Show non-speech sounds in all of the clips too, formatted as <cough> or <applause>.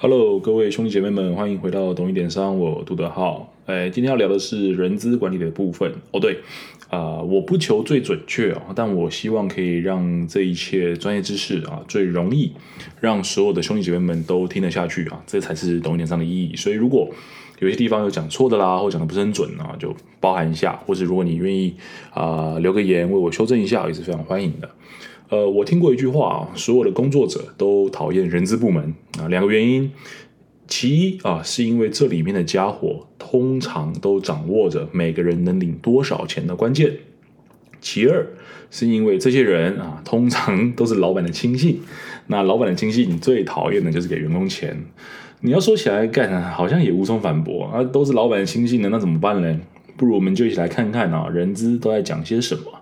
Hello，各位兄弟姐妹们，欢迎回到懂一点商，我杜德浩。哎，今天要聊的是人资管理的部分。哦，对，啊，我不求最准确啊，但我希望可以让这一切专业知识啊，最容易让所有的兄弟姐妹们都听得下去啊，这才是懂一点商的意义。所以，如果有些地方有讲错的啦，或讲的不是很准啊，就包含一下，或者如果你愿意啊，留个言为我修正一下，也是非常欢迎的。呃，我听过一句话啊，所有的工作者都讨厌人资部门啊，两个原因。其一啊，是因为这里面的家伙通常都掌握着每个人能领多少钱的关键。其二，是因为这些人啊，通常都是老板的亲信。那老板的亲信最讨厌的就是给员工钱。你要说起来干，好像也无从反驳啊，都是老板的亲信的，那怎么办呢？不如我们就一起来看看啊，人资都在讲些什么。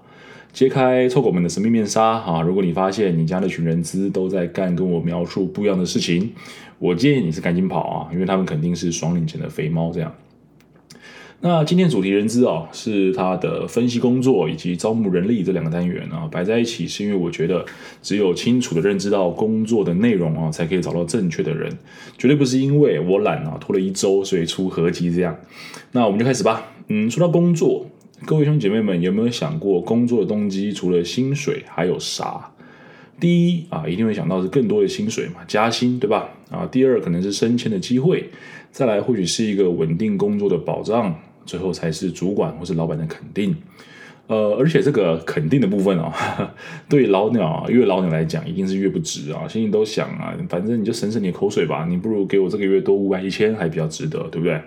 揭开臭狗们的神秘面纱啊！如果你发现你家那群人资都在干跟我描述不一样的事情，我建议你是赶紧跑啊，因为他们肯定是双领钱的肥猫。这样，那今天主题人资啊，是他的分析工作以及招募人力这两个单元啊，摆在一起是因为我觉得只有清楚的认知到工作的内容啊，才可以找到正确的人，绝对不是因为我懒啊，拖了一周所以出合集这样。那我们就开始吧。嗯，说到工作。各位兄姐妹们，有没有想过工作的动机除了薪水还有啥？第一啊，一定会想到是更多的薪水嘛，加薪对吧？啊，第二可能是升迁的机会，再来或许是一个稳定工作的保障，最后才是主管或是老板的肯定。呃，而且这个肯定的部分啊，<laughs> 对老鸟啊，越老鸟来讲，一定是越不值啊，心里都想啊，反正你就省省你的口水吧，你不如给我这个月多五百一千还比较值得，对不对？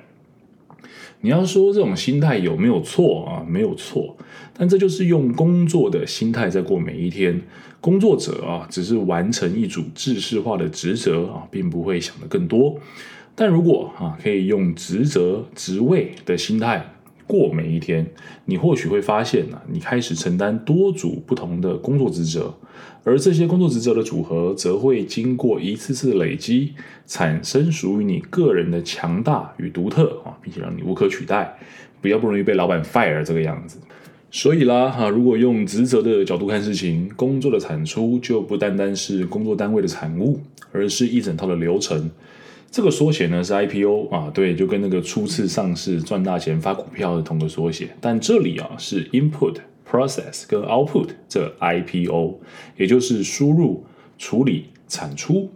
你要说这种心态有没有错啊？没有错，但这就是用工作的心态在过每一天。工作者啊，只是完成一组制式化的职责啊，并不会想得更多。但如果啊，可以用职责、职位的心态。过每一天，你或许会发现呢，你开始承担多组不同的工作职责，而这些工作职责的组合，则会经过一次次累积，产生属于你个人的强大与独特啊，并且让你无可取代，比较不容易被老板 fire 这个样子。所以啦，哈，如果用职责的角度看事情，工作的产出就不单单是工作单位的产物，而是一整套的流程。这个缩写呢是 IPO 啊，对，就跟那个初次上市赚大钱发股票的同个缩写。但这里啊是 Input、Process 跟 Output 这 IPO，也就是输入、处理、产出。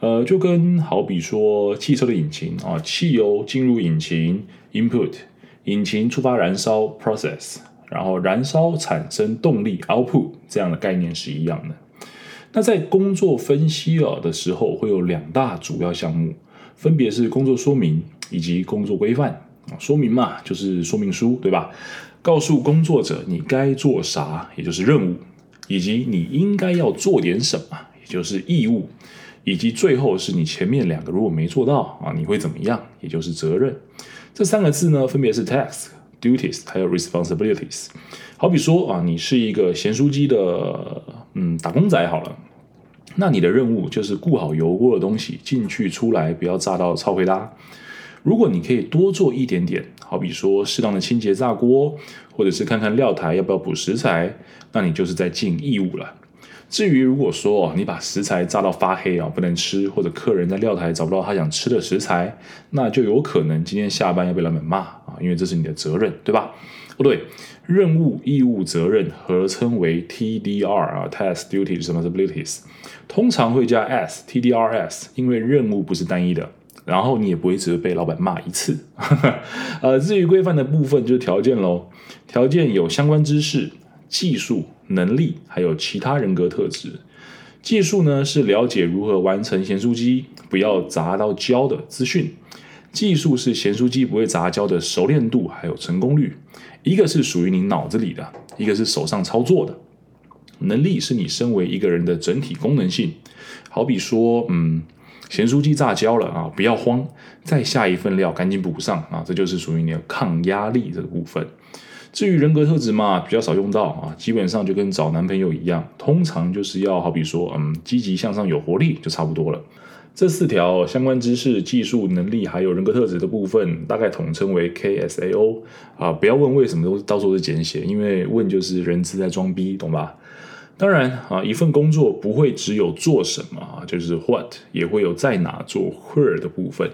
呃，就跟好比说汽车的引擎啊，汽油进入引擎 Input，引擎触发燃烧 Process，然后燃烧产生动力 Output，这样的概念是一样的。那在工作分析啊的时候，会有两大主要项目。分别是工作说明以及工作规范啊，说明嘛就是说明书对吧？告诉工作者你该做啥，也就是任务，以及你应该要做点什么，也就是义务，以及最后是你前面两个如果没做到啊，你会怎么样，也就是责任。这三个字呢，分别是 task、duties 还有 responsibilities。好比说啊，你是一个咸酥鸡的嗯打工仔好了。那你的任务就是顾好油锅的东西进去出来，不要炸到超回拉。如果你可以多做一点点，好比说适当的清洁炸锅，或者是看看料台要不要补食材，那你就是在尽义务了。至于如果说你把食材炸到发黑啊不能吃，或者客人在料台找不到他想吃的食材，那就有可能今天下班要被老板骂啊，因为这是你的责任，对吧？不对，任务、义务、责任合称为 TDR 啊，Task、Duties、Responsibilities，通常会加 S，TDRS，因为任务不是单一的，然后你也不会只被老板骂一次。<laughs> 呃，至于规范的部分就是条件喽，条件有相关知识、技术、能力，还有其他人格特质。技术呢是了解如何完成咸酥鸡不要砸到胶的资讯。技术是咸酥鸡不会杂交的熟练度还有成功率，一个是属于你脑子里的，一个是手上操作的。能力是你身为一个人的整体功能性，好比说，嗯，咸酥鸡炸焦了啊，不要慌，再下一份料赶紧补上啊，这就是属于你的抗压力这个部分。至于人格特质嘛，比较少用到啊，基本上就跟找男朋友一样，通常就是要好比说，嗯，积极向上有活力就差不多了。这四条相关知识、技术能力还有人格特质的部分，大概统称为 KSAO 啊。不要问为什么都到时候是简写，因为问就是人资在装逼，懂吧？当然啊，一份工作不会只有做什么啊，就是 what，也会有在哪做 where 的部分。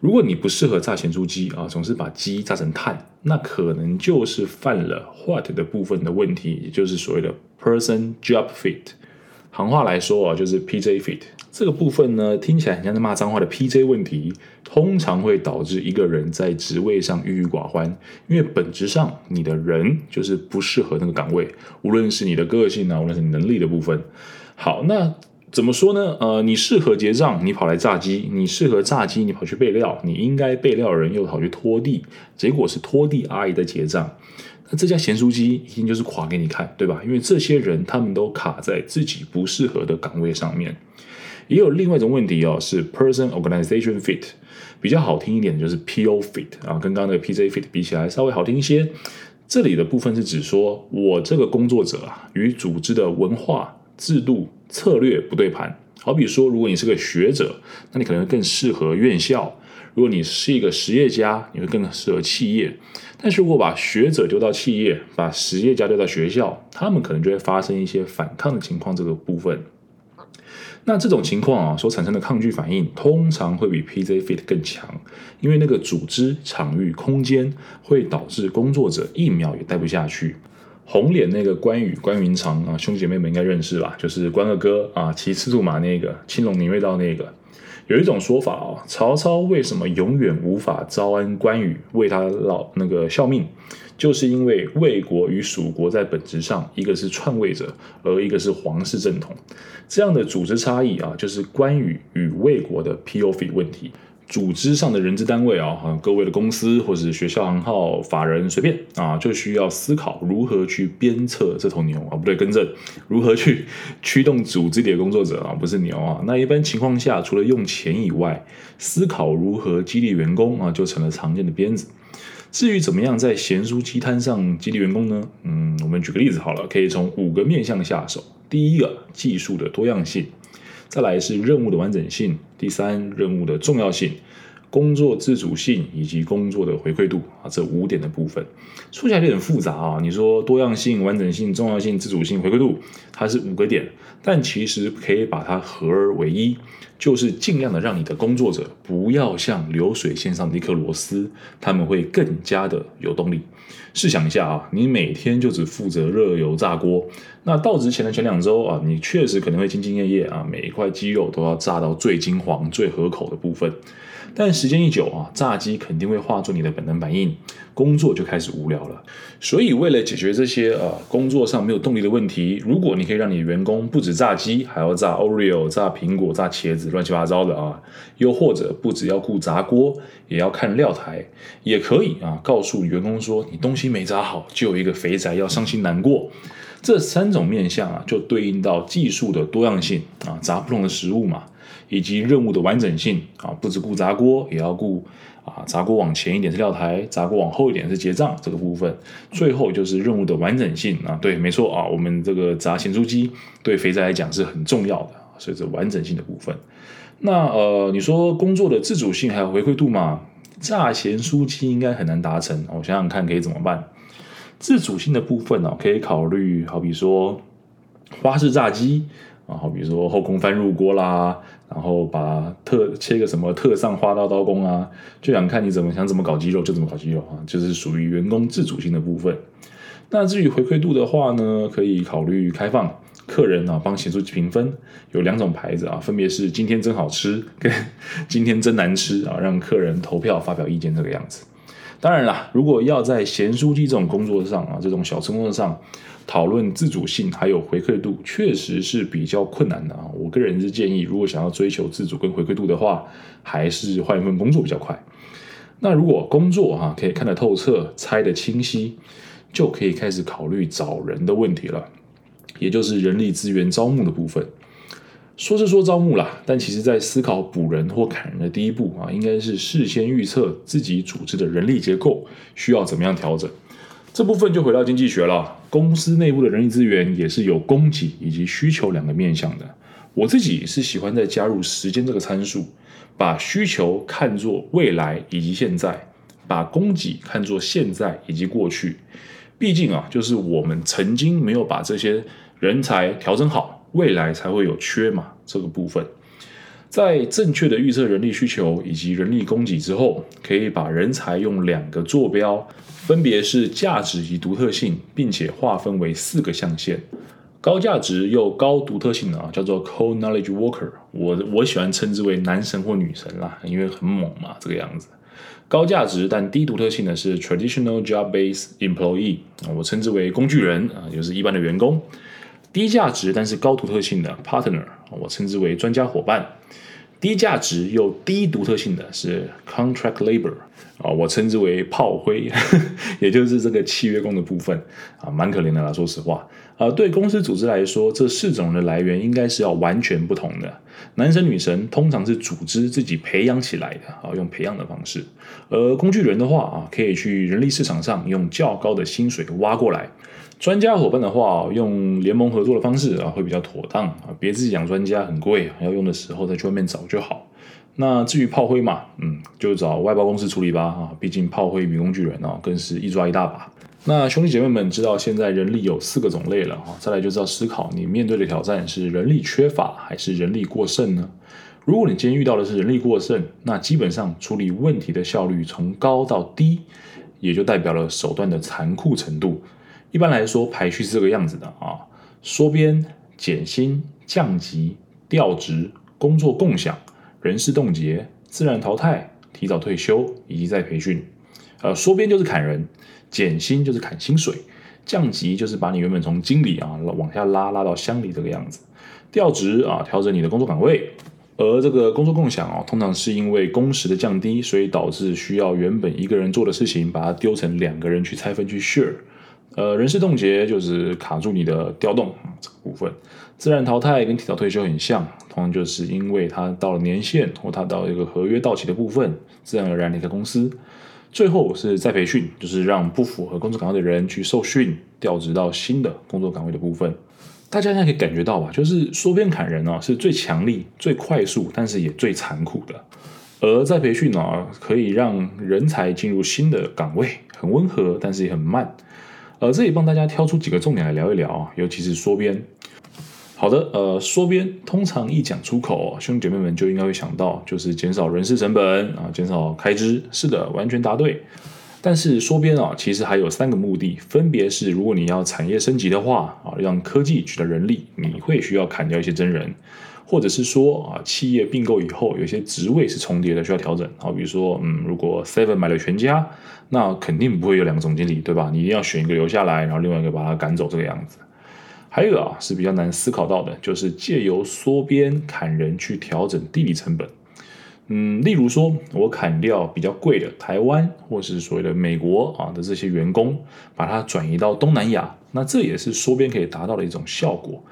如果你不适合榨咸酥鸡啊，总是把鸡榨成碳，那可能就是犯了 what 的部分的问题，也就是所谓的 person job fit。行话来说啊，就是 PJ fit 这个部分呢，听起来很像在骂脏话的 PJ 问题，通常会导致一个人在职位上郁郁寡欢，因为本质上你的人就是不适合那个岗位，无论是你的个性啊，无论是能力的部分。好，那怎么说呢？呃，你适合结账，你跑来炸鸡；你适合炸鸡，你跑去备料；你应该备料的人又跑去拖地，结果是拖地阿姨在结账。那这家咸酥鸡一定就是垮给你看，对吧？因为这些人他们都卡在自己不适合的岗位上面。也有另外一种问题哦，是 person organization fit，比较好听一点就是 PO fit 啊，跟刚刚那个 PJ fit 比起来稍微好听一些。这里的部分是指说我这个工作者啊，与组织的文化、制度、策略不对盘。好比说，如果你是个学者，那你可能更适合院校；如果你是一个实业家，你会更适合企业。但是如果把学者丢到企业，把实业家丢到学校，他们可能就会发生一些反抗的情况。这个部分。那这种情况啊，所产生的抗拒反应通常会比 PZ fit 更强，因为那个组织、场域、空间会导致工作者一秒也待不下去。红脸那个关羽关云长啊，兄弟姐妹们应该认识吧？就是关二哥啊，骑赤兔马那个青龙偃月刀那个。有一种说法啊，曹操为什么永远无法招安关羽为他老那个效命？就是因为魏国与蜀国在本质上，一个是篡位者，而一个是皇室正统，这样的组织差异啊，就是关羽与魏国的 POV 问题。组织上的人资单位啊，各位的公司或者是学校行号法人随便啊，就需要思考如何去鞭策这头牛啊，不对，更正，如何去驱动组织里的工作者啊，不是牛啊。那一般情况下，除了用钱以外，思考如何激励员工啊，就成了常见的鞭子。至于怎么样在咸酥鸡摊上激励员工呢？嗯，我们举个例子好了，可以从五个面向下手。第一个，技术的多样性；再来是任务的完整性；第三，任务的重要性；工作自主性以及工作的回馈度啊，这五点的部分说起来有点复杂啊。你说多样性、完整性、重要性、自主性、回馈度，它是五个点，但其实可以把它合而为一。就是尽量的让你的工作者不要像流水线上的一颗螺丝，他们会更加的有动力。试想一下啊，你每天就只负责热油炸锅，那到之前的前两周啊，你确实可能会兢兢业业啊，每一块鸡肉都要炸到最金黄、最合口的部分。但时间一久啊，炸鸡肯定会化作你的本能反应，工作就开始无聊了。所以为了解决这些呃工作上没有动力的问题，如果你可以让你的员工不止炸鸡，还要炸 Oreo、炸苹果、炸茄子，乱七八糟的啊，又或者不只要顾炸锅，也要看料台，也可以啊，告诉员工说你东西没炸好，就有一个肥宅要伤心难过。这三种面相啊，就对应到技术的多样性啊，炸不同的食物嘛。以及任务的完整性啊，不只顾炸锅，也要顾啊，炸锅往前一点是料台，炸锅往后一点是结账这个部分。最后就是任务的完整性啊，对，没错啊，我们这个炸咸酥鸡对肥仔来讲是很重要的，所以这完整性的部分。那呃，你说工作的自主性还有回馈度嘛？炸咸酥鸡应该很难达成，我想想看可以怎么办？自主性的部分呢，可以考虑，好比说花式炸鸡。啊，好比说后空翻入锅啦，然后把特切个什么特上花刀刀工啊，就想看你怎么想怎么搞肌肉就怎么搞肌肉啊，就是属于员工自主性的部分。那至于回馈度的话呢，可以考虑开放客人啊帮协助评分，有两种牌子啊，分别是今天真好吃跟 <laughs> 今天真难吃啊，让客人投票发表意见这个样子。当然啦，如果要在贤书记这种工作上啊，这种小工作上讨论自主性还有回馈度，确实是比较困难的啊。我个人是建议，如果想要追求自主跟回馈度的话，还是换一份工作比较快。那如果工作哈可以看得透彻、猜得清晰，就可以开始考虑找人的问题了，也就是人力资源招募的部分。说是说招募啦，但其实在思考补人或砍人的第一步啊，应该是事先预测自己组织的人力结构需要怎么样调整。这部分就回到经济学了，公司内部的人力资源也是有供给以及需求两个面向的。我自己是喜欢在加入时间这个参数，把需求看作未来以及现在，把供给看作现在以及过去。毕竟啊，就是我们曾经没有把这些。人才调整好，未来才会有缺嘛这个部分。在正确的预测人力需求以及人力供给之后，可以把人才用两个坐标，分别是价值及独特性，并且划分为四个象限。高价值又高独特性的啊，叫做 Core Knowledge Worker，我我喜欢称之为男神或女神啦，因为很猛嘛，这个样子。高价值但低独特性的是 Traditional Job-based Employee，我称之为工具人啊，就是一般的员工。低价值但是高独特性的 Partner，我称之为专家伙伴。低价值又低独特性的是 contract labor 啊，我称之为炮灰，<laughs> 也就是这个契约工的部分啊，蛮可怜的啦。说实话，啊，对公司组织来说，这四种的来源应该是要完全不同的。男神女神通常是组织自己培养起来的啊，用培养的方式；而工具人的话啊，可以去人力市场上用较高的薪水挖过来。专家伙伴的话，用联盟合作的方式啊，会比较妥当啊。别自己养专家很贵啊，要用的时候再去外面找就好。那至于炮灰嘛，嗯，就找外包公司处理吧啊。毕竟炮灰与工具人啊，更是一抓一大把。那兄弟姐妹们知道现在人力有四个种类了啊，再来就知道思考你面对的挑战是人力缺乏还是人力过剩呢？如果你今天遇到的是人力过剩，那基本上处理问题的效率从高到低，也就代表了手段的残酷程度。一般来说，排序是这个样子的啊：缩编、减薪、降级、调职、工作共享、人事冻结、自然淘汰、提早退休以及再培训。呃，缩编就是砍人，减薪就是砍薪水，降级就是把你原本从经理啊往下拉，拉到乡里这个样子。调职啊，调整你的工作岗位。而这个工作共享啊，通常是因为工时的降低，所以导致需要原本一个人做的事情，把它丢成两个人去拆分去 share。呃，人事冻结就是卡住你的调动这个部分，自然淘汰跟提早退休很像，同样就是因为它到了年限或它到一个合约到期的部分，自然而然离开公司。最后是再培训，就是让不符合工作岗位的人去受训，调职到新的工作岗位的部分。大家应该可以感觉到吧，就是缩编砍人哦，是最强力、最快速，但是也最残酷的。而再培训呢，可以让人才进入新的岗位，很温和，但是也很慢。呃，这里帮大家挑出几个重点来聊一聊啊，尤其是缩编。好的，呃，缩编通常一讲出口，兄弟姐妹们就应该会想到，就是减少人事成本啊，减少开支。是的，完全答对。但是缩编啊，其实还有三个目的，分别是：如果你要产业升级的话啊，让科技取得人力，你会需要砍掉一些真人。或者是说啊，企业并购以后，有些职位是重叠的，需要调整。好，比如说，嗯，如果 Seven 买了全家，那肯定不会有两个总经理，对吧？你一定要选一个留下来，然后另外一个把他赶走，这个样子。还有啊，是比较难思考到的，就是借由缩编砍人去调整地理成本。嗯，例如说，我砍掉比较贵的台湾，或是所谓的美国啊的这些员工，把它转移到东南亚，那这也是缩编可以达到的一种效果。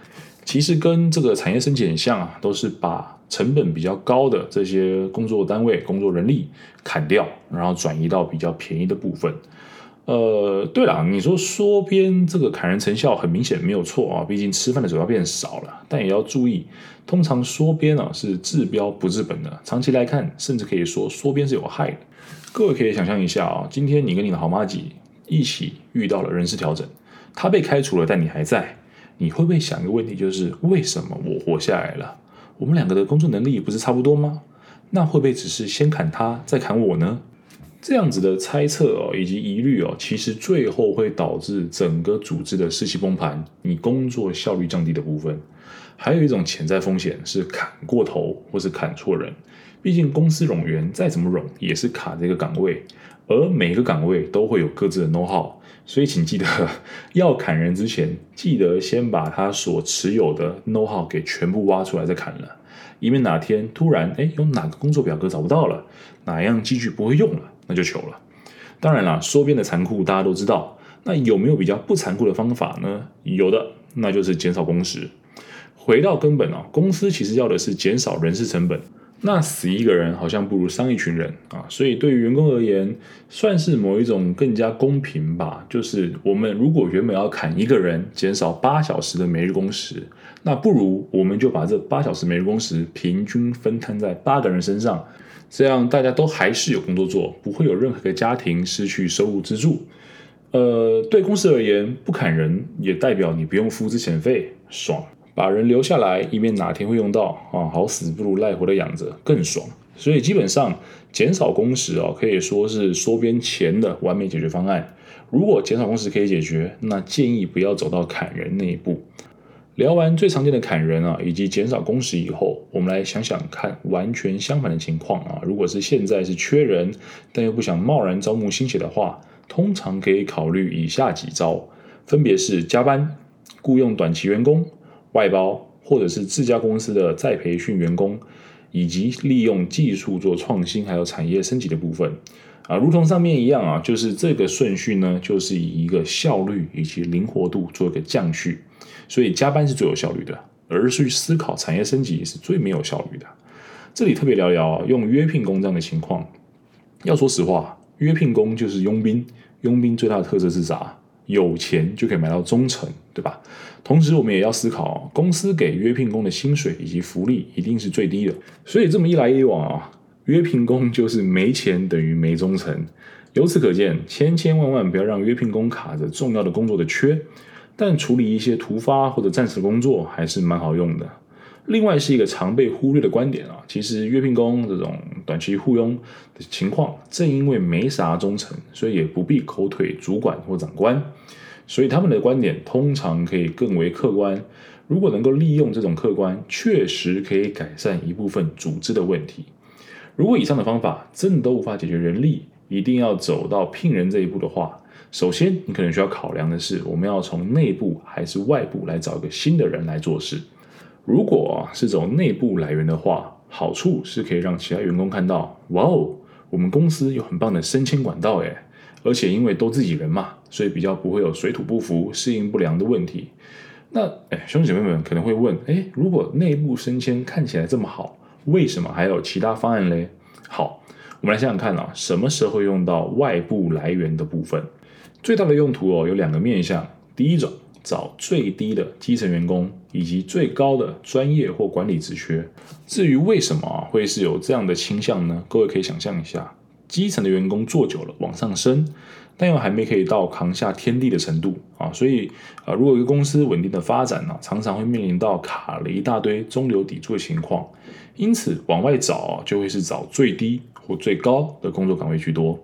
其实跟这个产业升级很像啊，都是把成本比较高的这些工作单位、工作人力砍掉，然后转移到比较便宜的部分。呃，对了，你说缩编这个砍人成效很明显没有错啊，毕竟吃饭的嘴巴变少了。但也要注意，通常缩编啊是治标不治本的，长期来看，甚至可以说缩编是有害的。各位可以想象一下啊，今天你跟你的好妈姐一起遇到了人事调整，她被开除了，但你还在。你会不会想一个问题，就是为什么我活下来了？我们两个的工作能力不是差不多吗？那会不会只是先砍他，再砍我呢？这样子的猜测哦，以及疑虑哦，其实最后会导致整个组织的士气崩盘，你工作效率降低的部分。还有一种潜在风险是砍过头，或是砍错人。毕竟公司冗员再怎么冗，也是卡这个岗位，而每个岗位都会有各自的 know how。所以，请记得 <laughs> 要砍人之前，记得先把他所持有的 know how 给全部挖出来再砍了，以免哪天突然哎有哪个工作表格找不到了，哪样机具不会用了，那就糗了。当然了，说变的残酷大家都知道，那有没有比较不残酷的方法呢？有的，那就是减少工时。回到根本啊，公司其实要的是减少人事成本。那死一个人好像不如伤一群人啊，所以对于员工而言，算是某一种更加公平吧。就是我们如果原本要砍一个人，减少八小时的每日工时，那不如我们就把这八小时每日工时平均分摊在八个人身上，这样大家都还是有工作做，不会有任何个家庭失去收入支柱。呃，对公司而言，不砍人也代表你不用付之前费，爽。把人留下来，以免哪天会用到啊，好死不如赖活的养着，更爽。所以基本上减少工时啊，可以说是缩编前的完美解决方案。如果减少工时可以解决，那建议不要走到砍人那一步。聊完最常见的砍人啊，以及减少工时以后，我们来想想看完全相反的情况啊。如果是现在是缺人，但又不想贸然招募新血的话，通常可以考虑以下几招，分别是加班、雇佣短期员工。外包或者是自家公司的再培训员工，以及利用技术做创新，还有产业升级的部分啊，如同上面一样啊，就是这个顺序呢，就是以一个效率以及灵活度做一个降序。所以加班是最有效率的，而去思考产业升级是最没有效率的。这里特别聊聊用约聘工这样的情况。要说实话，约聘工就是佣兵，佣兵最大的特色是啥？有钱就可以买到忠诚，对吧？同时，我们也要思考，公司给约聘工的薪水以及福利一定是最低的。所以这么一来一往啊，约聘工就是没钱等于没忠诚。由此可见，千千万万不要让约聘工卡着重要的工作的缺，但处理一些突发或者暂时工作还是蛮好用的。另外是一个常被忽略的观点啊，其实约聘工这种短期雇佣的情况，正因为没啥忠诚，所以也不必口腿主管或长官，所以他们的观点通常可以更为客观。如果能够利用这种客观，确实可以改善一部分组织的问题。如果以上的方法真的都无法解决人力，一定要走到聘人这一步的话，首先你可能需要考量的是，我们要从内部还是外部来找一个新的人来做事。如果是走内部来源的话，好处是可以让其他员工看到，哇哦，我们公司有很棒的升迁管道诶，而且因为都自己人嘛，所以比较不会有水土不服、适应不良的问题。那哎，兄弟姐妹们可能会问，哎，如果内部升迁看起来这么好，为什么还有其他方案嘞？好，我们来想想看啊，什么时候用到外部来源的部分？最大的用途哦，有两个面向，第一种。找最低的基层员工，以及最高的专业或管理职缺。至于为什么会是有这样的倾向呢？各位可以想象一下，基层的员工做久了往上升，但又还没可以到扛下天地的程度啊。所以啊，如果一个公司稳定的发展呢，常常会面临到卡了一大堆中流砥柱的情况。因此，往外找就会是找最低或最高的工作岗位居多。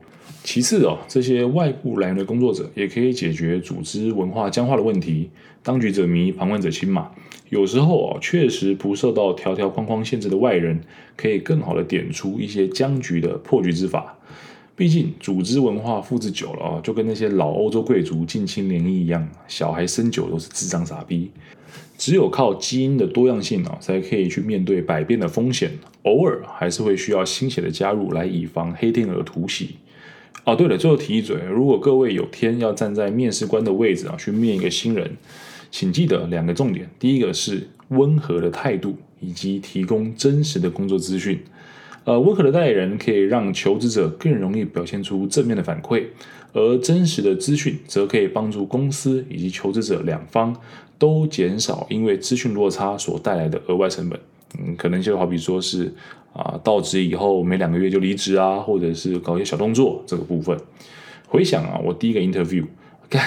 其次哦，这些外部来源的工作者也可以解决组织文化僵化的问题。当局者迷，旁观者清嘛。有时候哦，确实不受到条条框框限制的外人，可以更好的点出一些僵局的破局之法。毕竟组织文化复制久了啊，就跟那些老欧洲贵族近亲联姻一样，小孩生久都是智障傻逼。只有靠基因的多样性啊，才可以去面对百变的风险。偶尔还是会需要新血的加入，来以防黑天鹅突袭。哦，对了，最后提一嘴，如果各位有天要站在面试官的位置啊，去面一个新人，请记得两个重点：第一个是温和的态度，以及提供真实的工作资讯。呃，温和的代理人可以让求职者更容易表现出正面的反馈，而真实的资讯则可以帮助公司以及求职者两方都减少因为资讯落差所带来的额外成本。嗯，可能就好比说是啊，到职以后没两个月就离职啊，或者是搞一些小动作这个部分。回想啊，我第一个 interview，<laughs> 看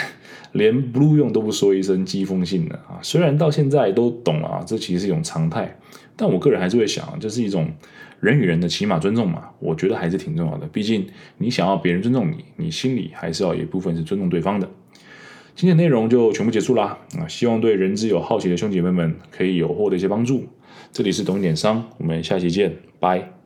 连 blue 用都不说一声寄封信的啊，虽然到现在都懂啊，这其实是一种常态，但我个人还是会想，这是一种人与人的起码尊重嘛，我觉得还是挺重要的。毕竟你想要别人尊重你，你心里还是要有一部分是尊重对方的。今天内容就全部结束啦啊，希望对人资有好奇的兄姐妹们可以有获得一些帮助。这里是懂点商，我们下期见，拜。